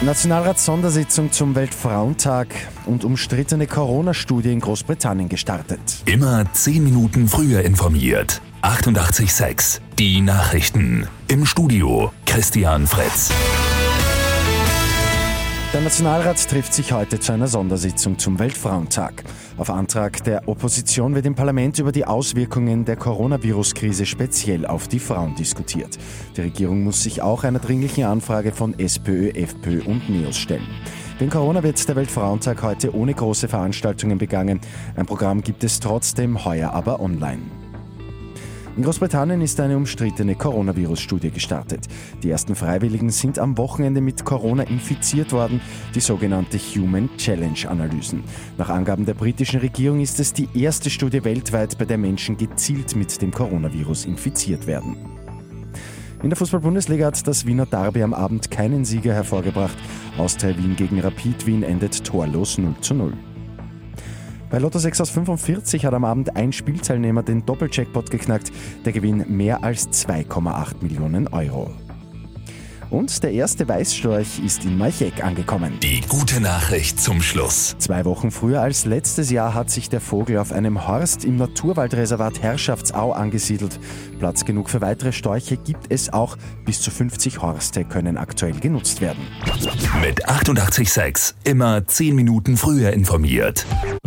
Nationalrats-Sondersitzung zum Weltfrauentag und umstrittene Corona-Studie in Großbritannien gestartet. Immer 10 Minuten früher informiert. 88.6 Die Nachrichten. Im Studio Christian Fritz. Der Nationalrat trifft sich heute zu einer Sondersitzung zum Weltfrauentag. Auf Antrag der Opposition wird im Parlament über die Auswirkungen der Coronavirus-Krise speziell auf die Frauen diskutiert. Die Regierung muss sich auch einer dringlichen Anfrage von SPÖ, FPÖ und NEOS stellen. Wegen Corona wird der Weltfrauentag heute ohne große Veranstaltungen begangen. Ein Programm gibt es trotzdem heuer aber online. In Großbritannien ist eine umstrittene Coronavirus-Studie gestartet. Die ersten Freiwilligen sind am Wochenende mit Corona infiziert worden, die sogenannte Human Challenge-Analysen. Nach Angaben der britischen Regierung ist es die erste Studie weltweit, bei der Menschen gezielt mit dem Coronavirus infiziert werden. In der Fußball-Bundesliga hat das Wiener Derby am Abend keinen Sieger hervorgebracht. Austria Wien gegen Rapid Wien endet torlos 0 zu 0. Bei Lotto 6 aus 45 hat am Abend ein Spielteilnehmer den Doppeljackpot geknackt. Der Gewinn mehr als 2,8 Millionen Euro. Und der erste Weißstorch ist in Malcheck angekommen. Die gute Nachricht zum Schluss. Zwei Wochen früher als letztes Jahr hat sich der Vogel auf einem Horst im Naturwaldreservat Herrschaftsau angesiedelt. Platz genug für weitere Storche gibt es auch. Bis zu 50 Horste können aktuell genutzt werden. Mit 886 immer 10 Minuten früher informiert.